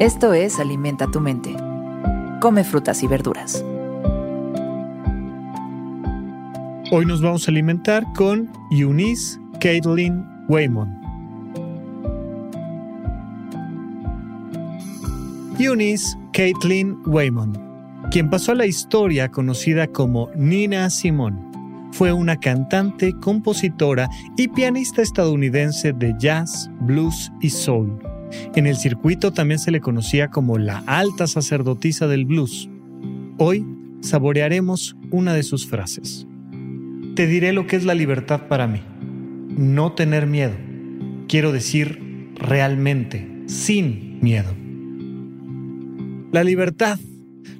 Esto es Alimenta tu mente. Come frutas y verduras. Hoy nos vamos a alimentar con Eunice Caitlin Waymon. Eunice Caitlin Waymon, quien pasó a la historia conocida como Nina Simone, fue una cantante, compositora y pianista estadounidense de jazz, blues y soul. En el circuito también se le conocía como la alta sacerdotisa del blues. Hoy saborearemos una de sus frases. Te diré lo que es la libertad para mí. No tener miedo. Quiero decir realmente, sin miedo. La libertad.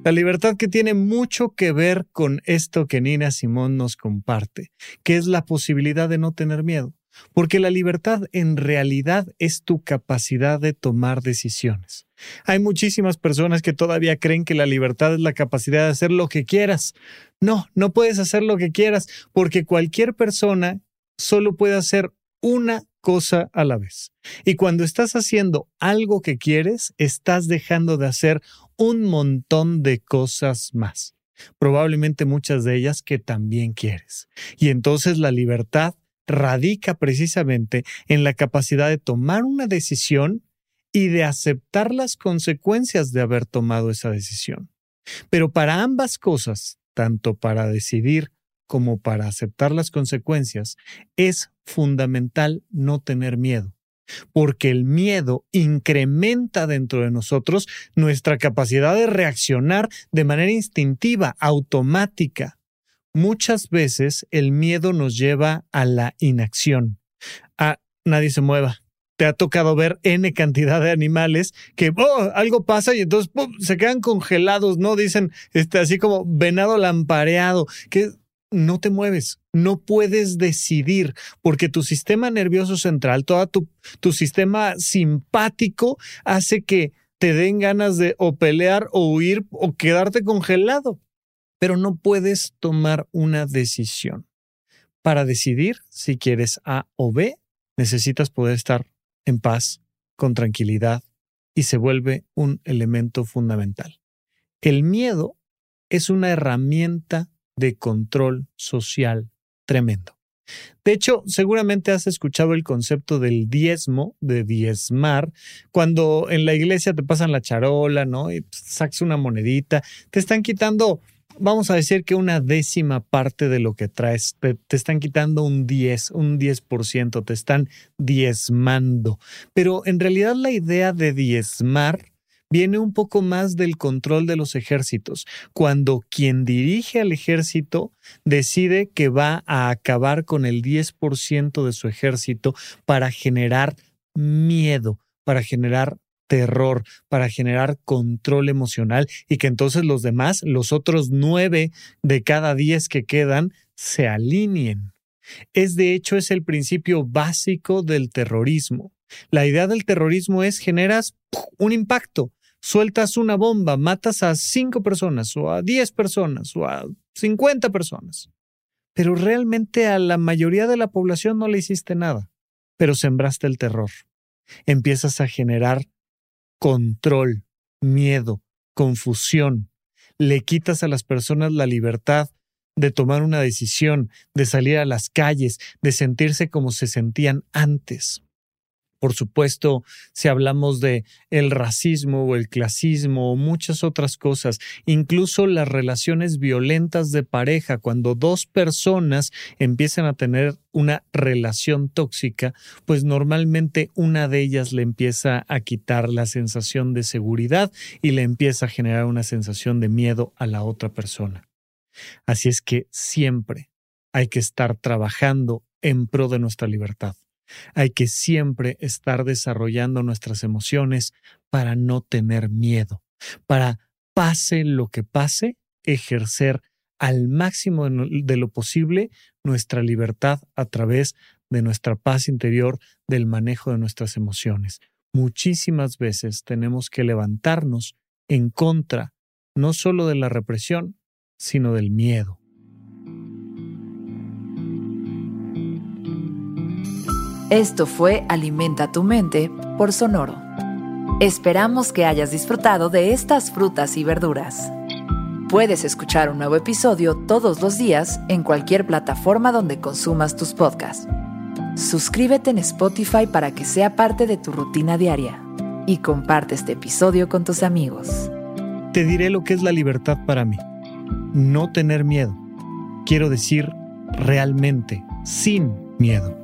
La libertad que tiene mucho que ver con esto que Nina Simón nos comparte, que es la posibilidad de no tener miedo. Porque la libertad en realidad es tu capacidad de tomar decisiones. Hay muchísimas personas que todavía creen que la libertad es la capacidad de hacer lo que quieras. No, no puedes hacer lo que quieras porque cualquier persona solo puede hacer una cosa a la vez. Y cuando estás haciendo algo que quieres, estás dejando de hacer un montón de cosas más. Probablemente muchas de ellas que también quieres. Y entonces la libertad radica precisamente en la capacidad de tomar una decisión y de aceptar las consecuencias de haber tomado esa decisión. Pero para ambas cosas, tanto para decidir como para aceptar las consecuencias, es fundamental no tener miedo, porque el miedo incrementa dentro de nosotros nuestra capacidad de reaccionar de manera instintiva, automática. Muchas veces el miedo nos lleva a la inacción, a nadie se mueva. Te ha tocado ver N cantidad de animales que oh, algo pasa y entonces se quedan congelados, ¿no? Dicen este, así como venado lampareado, que no te mueves, no puedes decidir, porque tu sistema nervioso central, todo tu, tu sistema simpático hace que te den ganas de o pelear o huir o quedarte congelado, pero no puedes tomar una decisión. Para decidir si quieres A o B, necesitas poder estar en paz, con tranquilidad, y se vuelve un elemento fundamental. El miedo es una herramienta de control social tremendo. De hecho, seguramente has escuchado el concepto del diezmo, de diezmar, cuando en la iglesia te pasan la charola, ¿no? Y sacas una monedita, te están quitando, vamos a decir que una décima parte de lo que traes, te, están quitando un 10, un 10%, te están diezmando. Pero en realidad la idea de diezmar viene un poco más del control de los ejércitos, cuando quien dirige al ejército decide que va a acabar con el 10% de su ejército para generar miedo, para generar terror, para generar control emocional y que entonces los demás, los otros nueve de cada diez que quedan, se alineen. Es de hecho es el principio básico del terrorismo. La idea del terrorismo es generas un impacto, sueltas una bomba, matas a cinco personas o a diez personas o a cincuenta personas. Pero realmente a la mayoría de la población no le hiciste nada, pero sembraste el terror. Empiezas a generar control, miedo, confusión. Le quitas a las personas la libertad de tomar una decisión, de salir a las calles, de sentirse como se sentían antes. Por supuesto, si hablamos de el racismo o el clasismo o muchas otras cosas, incluso las relaciones violentas de pareja, cuando dos personas empiezan a tener una relación tóxica, pues normalmente una de ellas le empieza a quitar la sensación de seguridad y le empieza a generar una sensación de miedo a la otra persona. Así es que siempre hay que estar trabajando en pro de nuestra libertad. Hay que siempre estar desarrollando nuestras emociones para no tener miedo, para pase lo que pase, ejercer al máximo de lo posible nuestra libertad a través de nuestra paz interior, del manejo de nuestras emociones. Muchísimas veces tenemos que levantarnos en contra no solo de la represión, sino del miedo. Esto fue Alimenta tu mente por Sonoro. Esperamos que hayas disfrutado de estas frutas y verduras. Puedes escuchar un nuevo episodio todos los días en cualquier plataforma donde consumas tus podcasts. Suscríbete en Spotify para que sea parte de tu rutina diaria y comparte este episodio con tus amigos. Te diré lo que es la libertad para mí. No tener miedo. Quiero decir realmente, sin miedo.